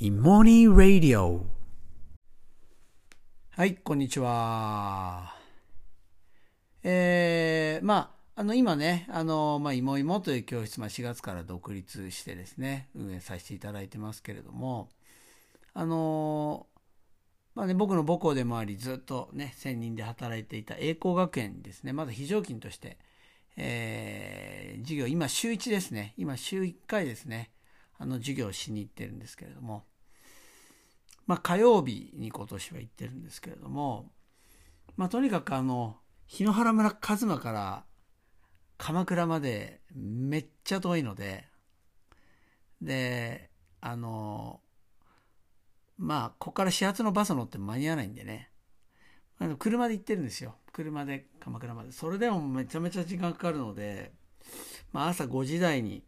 イモニーラディオはい、こんにちは。えー、まあ、あの、今ね、あの、まあ、いもいもという教室、まあ、4月から独立してですね、運営させていただいてますけれども、あの、まあね、僕の母校でもあり、ずっとね、専任で働いていた栄光学園ですね、まだ非常勤として、えー、授業、今週1ですね、今週1回ですね、あの、授業しに行ってるんですけれども、まあ、火曜日に今年は行ってるんですけれども、まあ、とにかくあの、檜原村一馬から鎌倉までめっちゃ遠いので、で、あの、まあ、ここから始発のバス乗って間に合わないんでね、車で行ってるんですよ。車で鎌倉まで。それでもめちゃめちゃ時間かかるので、まあ、朝5時台に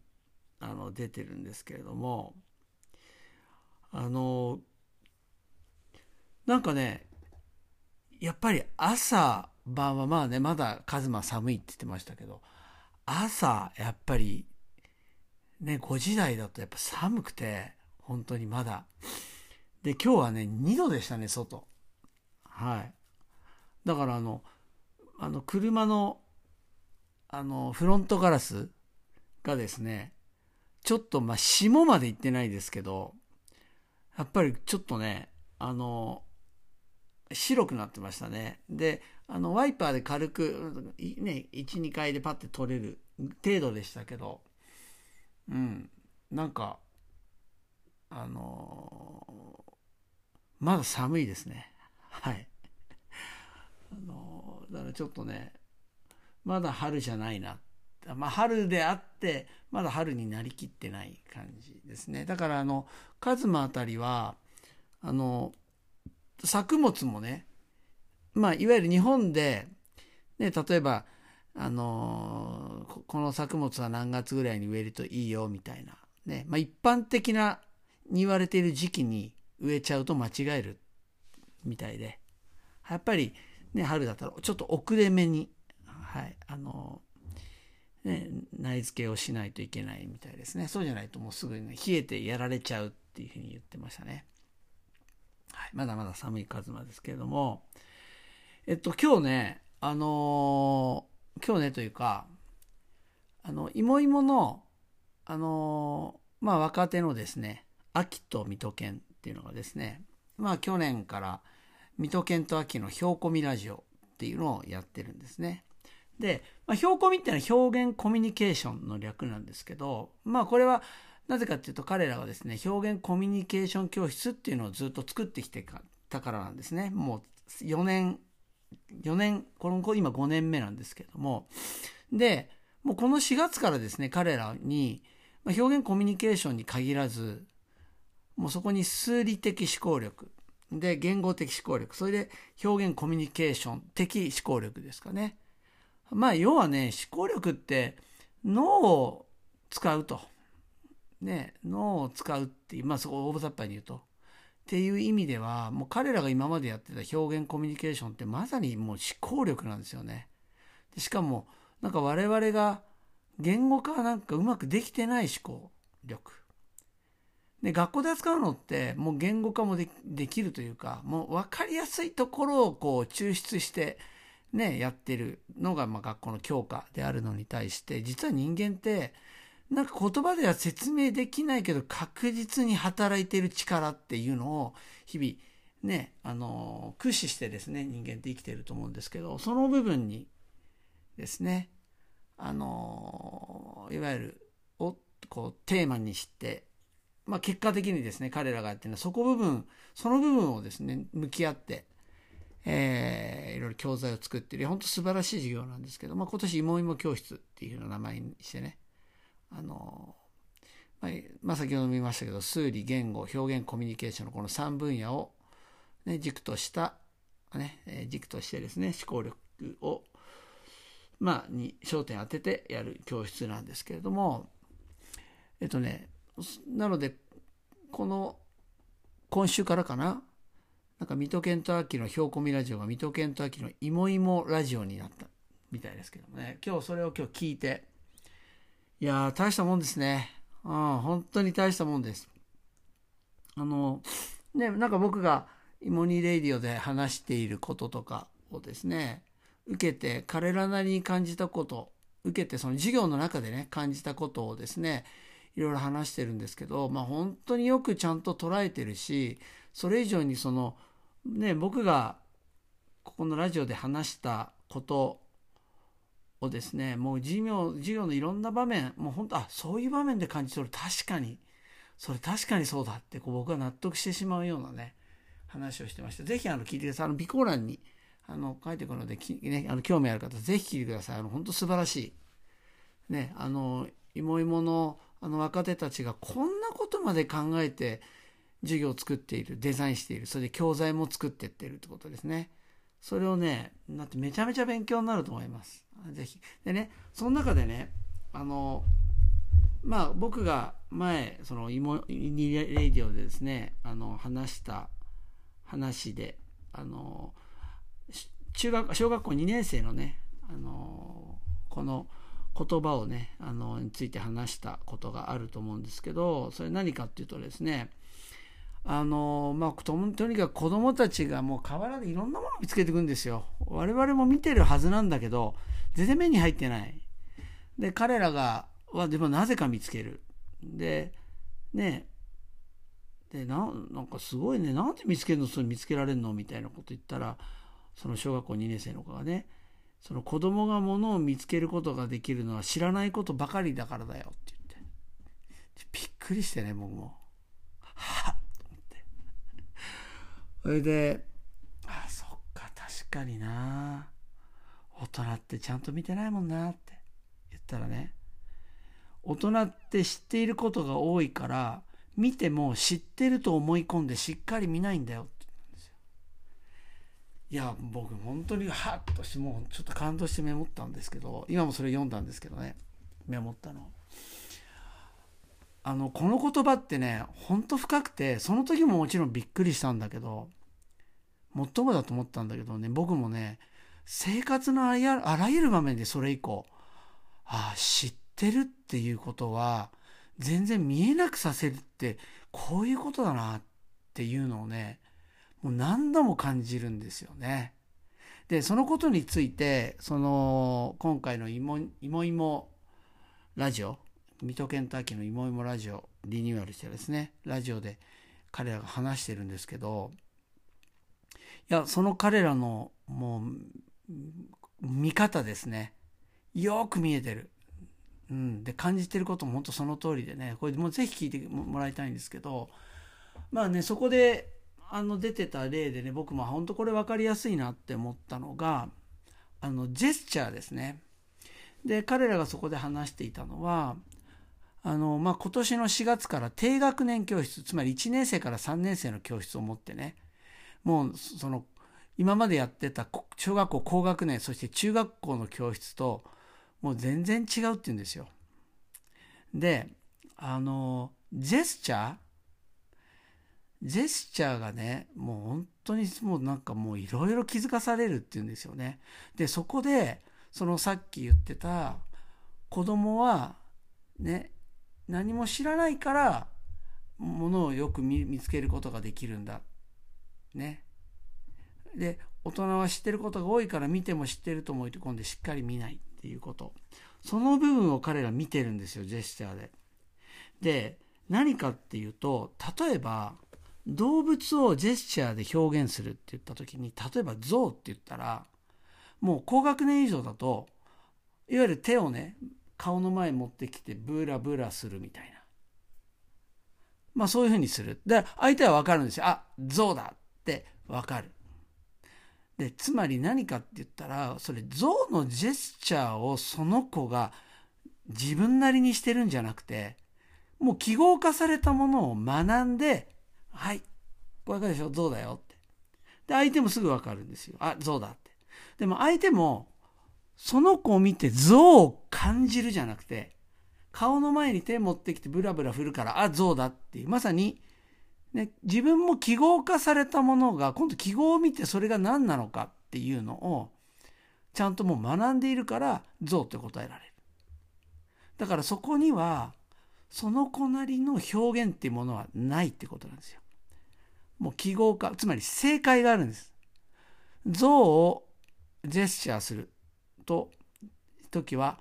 あの出てるんですけれども、あの、なんかね、やっぱり朝晩はまあね、まだカズマ寒いって言ってましたけど、朝やっぱりね、5時台だとやっぱ寒くて、本当にまだ。で、今日はね、2度でしたね、外。はい。だからあの、あの、車の、あの、フロントガラスがですね、ちょっと、まあ、霜まで行ってないですけど、やっぱりちょっとね、あの、白くなってましたね。で、あの、ワイパーで軽く、ね、1、2回でパッて取れる程度でしたけど、うん、なんか、あのまだ寒いですね。はい。あのだからちょっとね、まだ春じゃないな。まあ、春であって、まだ春になりきってない感じですね。だから、あの、カズマあたりは、あの、作物もね、まあ、いわゆる日本で、ね、例えば、あのこの作物は何月ぐらいに植えるといいよみたいな、ねまあ、一般的なに言われている時期に植えちゃうと間違えるみたいでやっぱり、ね、春だったらちょっと遅れ目に、はいあのね、苗付けをしないといけないみたいですねそうじゃないともうすぐに、ね、冷えてやられちゃうっていうふうに言ってましたね。はい、まだまだ寒い風間ですけれども、えっと、今日ね、あのー、今日ねというか、あの、いもいもの、あのー、まあ、若手のですね、秋と水戸犬っていうのがですね、まあ、去年から水戸犬と秋のひょうこみラジオっていうのをやってるんですね。で、まあ、ひょうこみっていうのは表現コミュニケーションの略なんですけど、まあ、これは、なぜかっていうと彼らはですね、表現コミュニケーション教室っていうのをずっと作ってきてたからなんですね。もう4年、4年、この子今5年目なんですけども。で、もうこの4月からですね、彼らに、まあ、表現コミュニケーションに限らず、もうそこに数理的思考力、で、言語的思考力、それで表現コミュニケーション的思考力ですかね。まあ、要はね、思考力って脳を使うと。ね、脳を使うっていう、まあそこ大雑把に言うと。っていう意味では、もう彼らが今までやってた表現コミュニケーションってまさにもう思考力なんですよね。でしかも、なんか我々が言語化なんかうまくできてない思考力。で、学校で扱うのってもう言語化もでできるというか、もう分かりやすいところをこう抽出してね、やってるのがまあ学校の教科であるのに対して、実は人間って、なんか言葉では説明できないけど確実に働いてる力っていうのを日々ね、あの、駆使してですね、人間って生きてると思うんですけど、その部分にですね、あの、いわゆる、を、こう、テーマにして、まあ結果的にですね、彼らがやってるのは、そこ部分、その部分をですね、向き合って、えー、いろいろ教材を作っている、本当素晴らしい授業なんですけど、まあ今年、いもいも教室っていう名前にしてね、あの、まあ、まあ、先ほども言いましたけど、数理、言語、表現、コミュニケーションのこの3分野を、ね、軸とした、ね、軸としてですね、思考力を、まあ、に焦点当ててやる教室なんですけれども、えっとね、なので、この、今週からかな、なんか、水戸健と秋のひょうこみラジオが水戸健と秋のいもいもラジオになったみたいですけどもね、今日それを今日聞いて、いやー、大したもんですね。うん、本当に大したもんです。あの、ね、なんか僕がイモニレイディオで話していることとかをですね、受けて彼らなりに感じたこと、受けてその授業の中でね、感じたことをですね、いろいろ話してるんですけど、まあ本当によくちゃんと捉えてるし、それ以上にその、ね、僕がここのラジオで話したことをですね、もう授業、授業のいろんな場面、もう本当、あ、そういう場面で感じ取る。確かに、それ確かにそうだってこう僕は納得してしまうようなね、話をしてました。ぜひあの聞いてください。あの備考欄にあの書いてくるのでき、ね、あの興味ある方、ぜひ聞いてください。あの本当素晴らしい。ね、あの、いもいものあの若手たちがこんなことまで考えて授業を作っている、デザインしている、それで教材も作っていってるってことですね。それをね、なってめちゃめちゃ勉強になると思います。ぜひ。でね、その中でね、あの、まあ僕が前、そのイモニレディオでですね、あの、話した話で、あの、中学、小学校2年生のね、あの、この言葉をね、あの、について話したことがあると思うんですけど、それ何かっていうとですね、あの、まあ、とにかく子供たちがもう河原でいろんなものを見つけていくんですよ。我々も見てるはずなんだけど、全然目に入ってない。で、彼らが、は、でもなぜか見つける。で、ね、で、な、なんかすごいね、なんで見つけるの？それ見つけられるの？みたいなこと言ったら、その小学校2年生の子がね、その子供がものを見つけることができるのは知らないことばかりだからだよって言って。びっくりしてね、僕も。はっ。それで、あ、そっか、確かにな。大人ってちゃんと見てないもんなって言ったらね、大人って知っていることが多いから、見ても知ってると思い込んでしっかり見ないんだよって言うんですよ。いや僕本当にハッとしてもうちょっと感動してメモったんですけど今もそれ読んだんですけどね。メモったの。あのこの言葉ってねほんと深くてその時ももちろんびっくりしたんだけどもっともだと思ったんだけどね僕もね生活のあらゆる場面でそれ以降ああ知ってるっていうことは全然見えなくさせるってこういうことだなっていうのをねもう何度も感じるんですよね。で、そのことについて、その、今回のいもいもいもラジオ、水戸ケンタッキーのいもいもラジオ、リニューアルしてですね、ラジオで彼らが話してるんですけど、や、その彼らのもう、見方ですね。よく見えてる。うん。で、感じてることも本当その通りでね、これもうぜひ聞いてもらいたいんですけど、まあね、そこであの出てた例でね僕も本当これ分かりやすいなって思ったのがあのジェスチャーですね。で彼らがそこで話していたのはあの、まあ、今年の4月から低学年教室つまり1年生から3年生の教室を持ってねもうその今までやってた小学校高学年そして中学校の教室ともう全然違うって言うんですよ。であのジェスチャージェスチャーがね、もう本当にもうなんかもういろいろ気づかされるっていうんですよね。で、そこで、そのさっき言ってた子供はね、何も知らないからものをよく見つけることができるんだ。ね。で、大人は知ってることが多いから見ても知ってると思い込んでしっかり見ないっていうこと。その部分を彼ら見てるんですよ、ジェスチャーで。で、何かっていうと、例えば、動物をジェスチャーで表現するって言った時に例えば象って言ったらもう高学年以上だといわゆる手をね顔の前に持ってきてブラブラするみたいなまあそういうふうにするで相手は分かるんですよあ象だって分かるでつまり何かって言ったらそれ象のジェスチャーをその子が自分なりにしてるんじゃなくてもう記号化されたものを学んではい。わかるでしょ？象だよって。で、相手もすぐわかるんですよ。あ、象だって。でも相手も、その子を見て象を感じるじゃなくて、顔の前に手持ってきてブラブラ振るから、あ、象だっていう。まさに、ね、自分も記号化されたものが、今度記号を見てそれが何なのかっていうのを、ちゃんともう学んでいるから、象って答えられる。だからそこには、その子なりの表現っていうものはないってことなんですよ。もう記号化、つまり正解があるんです。像をジェスチャーすると、時は、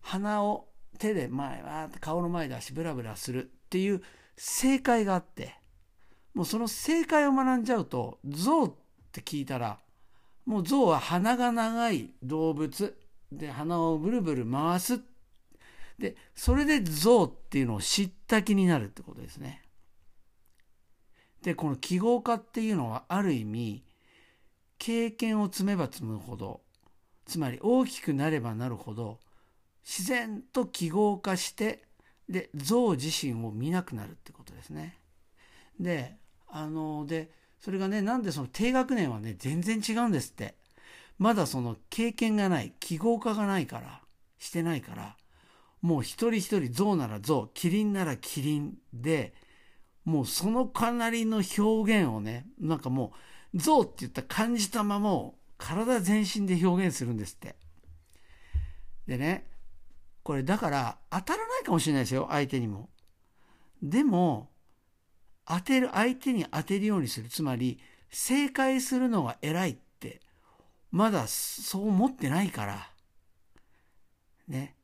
鼻を手で前、わ顔の前で足ブラブラするっていう正解があって、もうその正解を学んじゃうと、象って聞いたら、もう象は鼻が長い動物で鼻をブルブル回す。で、それで象っていうのを知った気になるってことですね。で、この記号化っていうのはある意味、経験を積めば積むほど、つまり大きくなればなるほど、自然と記号化して、で、象自身を見なくなるってことですね。で、あの、で、それがね、なんでその低学年はね、全然違うんですって。まだその経験がない、記号化がないから、してないから、もう一人一人象なら象、キリンならキリンで、もうそのかなりの表現をね、なんかもう、象って言った感じたままを体全身で表現するんですって。でね、これだから当たらないかもしれないですよ、相手にも。でも、当てる、相手に当てるようにする。つまり、正解するのが偉いって、まだそう思ってないから、ね。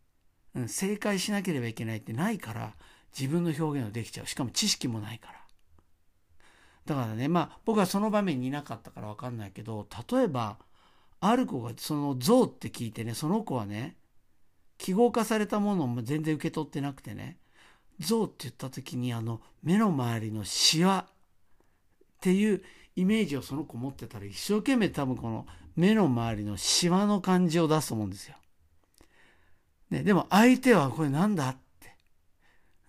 うん、正解しなければいけないってないから、自分の表現をできちゃう。しかも知識もないから。だからね、まあ僕はその場面にいなかったからわかんないけど、例えば、ある子がその像って聞いてね、その子はね、記号化されたものも全然受け取ってなくてね、像って言った時にあの目の周りのシワっていうイメージをその子持ってたら一生懸命多分この目の周りのシワの感じを出すと思うんですよ。ね、でも相手はこれなんだって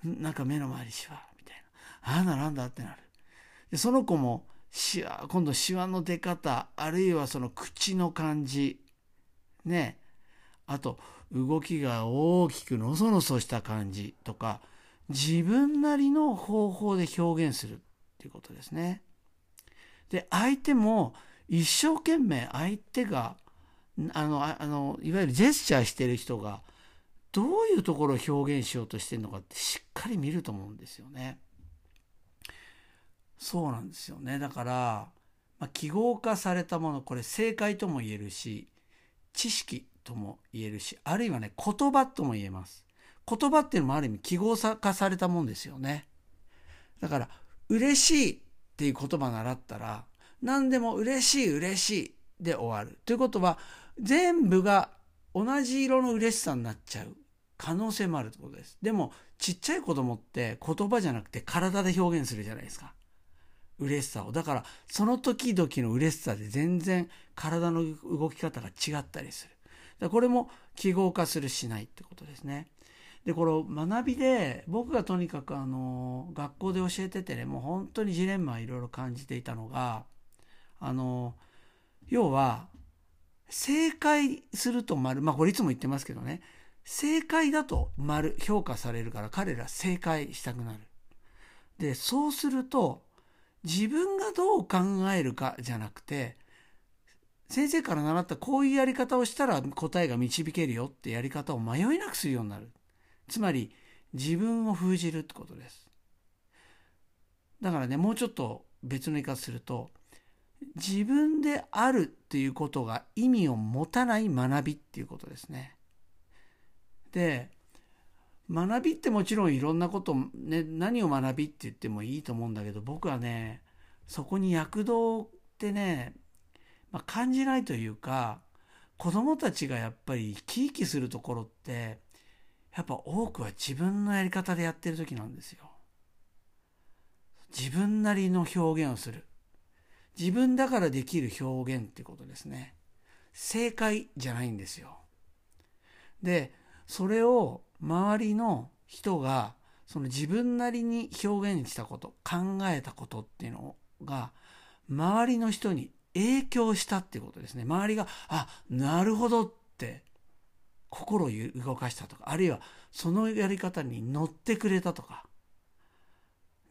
なんか目の周りシワみたいな。あななんだってなる。で、その子もシワ、今度シワの出方、あるいはその口の感じ、ね。あと、動きが大きくのそのそした感じとか、自分なりの方法で表現するっていうことですね。で、相手も一生懸命相手が、あの、あの、いわゆるジェスチャーしてる人が、どういうところを表現しようとしてるのかってしっかり見ると思うんですよね。そうなんですよね。だから、まあ、記号化されたもの、これ正解とも言えるし、知識とも言えるし、あるいはね、言葉とも言えます。言葉っていうのもある意味記号化されたもんですよね。だから、嬉しいっていう言葉習ったら、何でも嬉しい嬉しいで終わる。ということは、全部が同じ色の嬉しさになっちゃう可能性もあるってことです。でも、ちっちゃい子供って言葉じゃなくて体で表現するじゃないですか。嬉しさを。だから、その時々の嬉しさで全然体の動き方が違ったりする。これも記号化するしないってことですね。で、この学びで、僕がとにかくあの、学校で教えててね、もう本当にジレンマいろいろ感じていたのが、あの、要は、正解すると丸、まあこれいつも言ってますけどね、正解だと丸、評価されるから彼ら正解したくなる。で、そうすると、自分がどう考えるかじゃなくて、先生から習ったこういうやり方をしたら答えが導けるよってやり方を迷いなくするようになる。つまり、自分を封じるってことです。だからね、もうちょっと別の言い方すると、自分であるっていうことが意味を持たない学びっていうことですね。で、学びってもちろんいろんなこと、ね、何を学びって言ってもいいと思うんだけど、僕はね、そこに躍動ってね、まあ、感じないというか、子供たちがやっぱり生き生きするところって、やっぱ多くは自分のやり方でやってる時なんですよ。自分なりの表現をする。自分だからできる表現ってことですね。正解じゃないんですよ。で、それを周りの人がその自分なりに表現したこと、考えたことっていうのが周りの人に影響したってことですね。周りが、あ、なるほどって心を動かしたとか、あるいはそのやり方に乗ってくれたとか、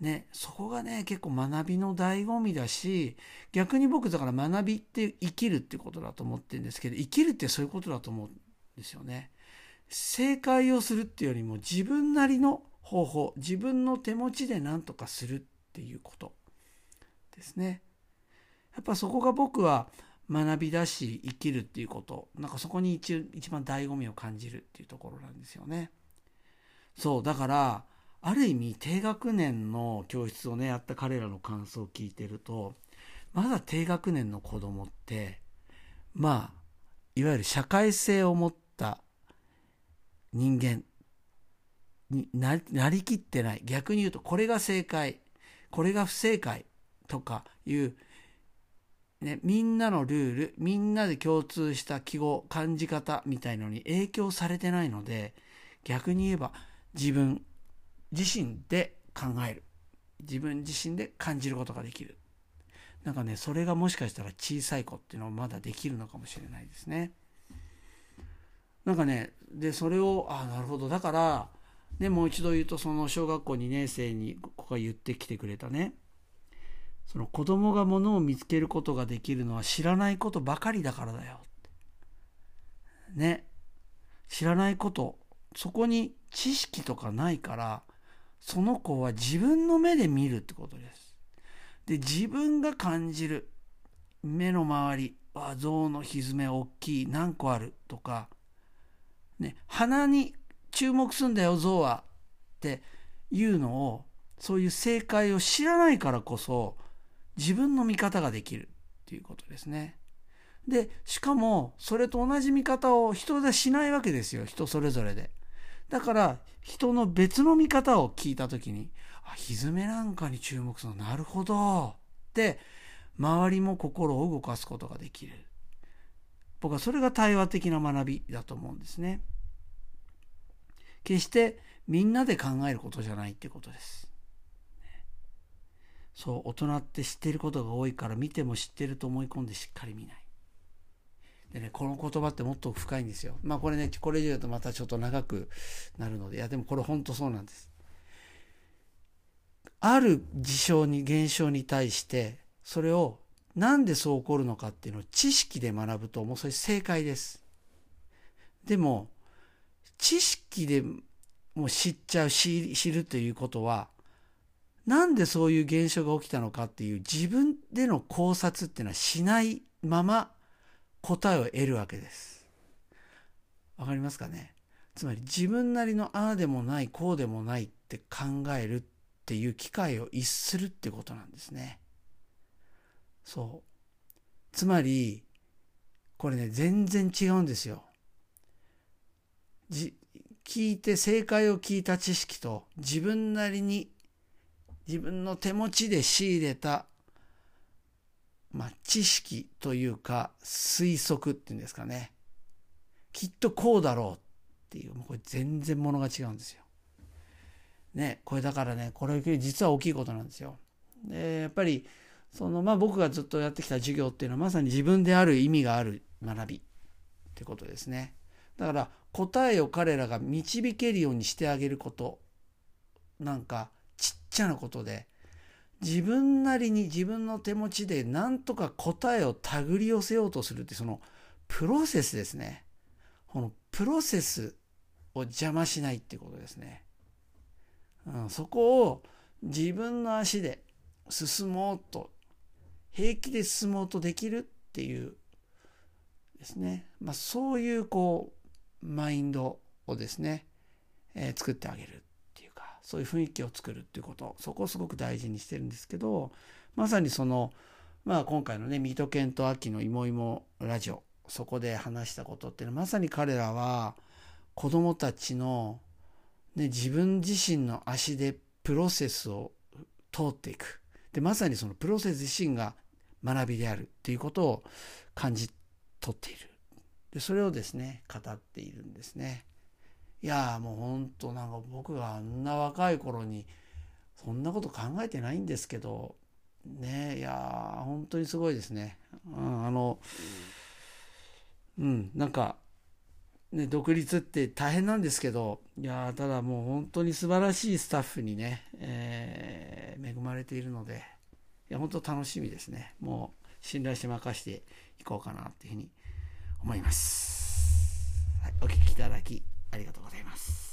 ね、そこがね、結構学びの醍醐味だし、逆に僕だから学びって生きるってことだと思ってるんですけど、生きるってそういうことだと思うんですよね。正解をするっていうよりも自分なりの方法、自分の手持ちで何とかするっていうことですね。やっぱそこが僕は学びだし生きるっていうこと。なんかそこに一一番醍醐味を感じるっていうところなんですよね。そうだからある意味低学年の教室をねやった彼らの感想を聞いてるとまだ低学年の子供ってまあいわゆる社会性を持った人間になりきってない。逆に言うとこれが正解。これが不正解とかいうね、みんなのルールみんなで共通した記号感じ方みたいのに影響されてないので逆に言えば自分自身で考える。自分自身で感じることができる。なんかねそれがもしかしたら小さい子っていうのはまだできるのかもしれないですね。なんかねでそれをああなるほど。だからねもう一度言うとその小学校2年生にここが言ってきてくれたね。その子供がものを見つけることができるのは知らないことばかりだからだよ。ね。知らないこと、そこに知識とかないから、その子は自分の目で見るってことです。で、自分が感じる。目の周り、あ、象のひずめ大きい、何個あるとか、ね、鼻に注目すんだよ、象はっていうのを、そういう正解を知らないからこそ、自分の見方ができるっていうことですね。で、しかも、それと同じ見方を人でしないわけですよ。人それぞれで。だから、人の別の見方を聞いたときに、あ、歪めなんかに注目するの、なるほど。って周りも心を動かすことができる。僕はそれが対話的な学びだと思うんですね。決してみんなで考えることじゃないってことです。そう大人って知ってることが多いから見ても知ってると思い込んでしっかり見ない。でねこの言葉ってもっと深いんですよ。まあこれねこれ以上言うとまたちょっと長くなるので。いやでもこれ本当そうなんです。ある事象に現象に対してそれをなんでそう起こるのかっていうのを知識で学ぶともう。それ正解です。でも知識でもう知っちゃう知るということはなんでそういう現象が起きたのかっていう自分での考察っていうのはしないまま答えを得るわけです。わかりますかね？つまり自分なりのああでもないこうでもないって考えるっていう機会を逸するってことなんですね。そう。つまりこれね全然違うんですよ。聞いて正解を聞いた知識と自分なりに自分の手持ちで仕入れた、まあ、知識というか推測っていうんですかねきっとこうだろうっていうもうこれ全然ものが違うんですよ。ねこれだからねこれ実は大きいことなんですよ。でやっぱりそのまあ僕がずっとやってきた授業っていうのはまさに自分である意味がある学びってことですね。だから答えを彼らが導けるようにしてあげることなんかちっちゃなことで自分なりに自分の手持ちでなんとか答えを手繰り寄せようとするってそのプロセスですね。このプロセスを邪魔しないってことですね。うん、そこを自分の足で進もうと平気で進もうとできるっていうですね、まあ、そういうこうマインドをですね、えー、作ってあげるそういう雰囲気を作るっていうことそこをすごく大事にしてるんですけどまさにその、まあ、今回のね水戸犬と秋のいもいもラジオそこで話したことっていうのはまさに彼らは子どもたちの、ね、自分自身の足でプロセスを通っていくでまさにそのプロセス自身が学びであるっていうことを感じ取っているでそれをですね語っているんですね。いやもうほんとなんか僕があんな若い頃にそんなこと考えてないんですけどねいや本当にすごいですね。うん、あのうんなんかね、独立って大変なんですけどいやただもう本当に素晴らしいスタッフにね、えー、恵まれているのでいや本当楽しみですねもう信頼して任していこうかなっていうふうに思います、はい、お聞きいただきありがとうございます。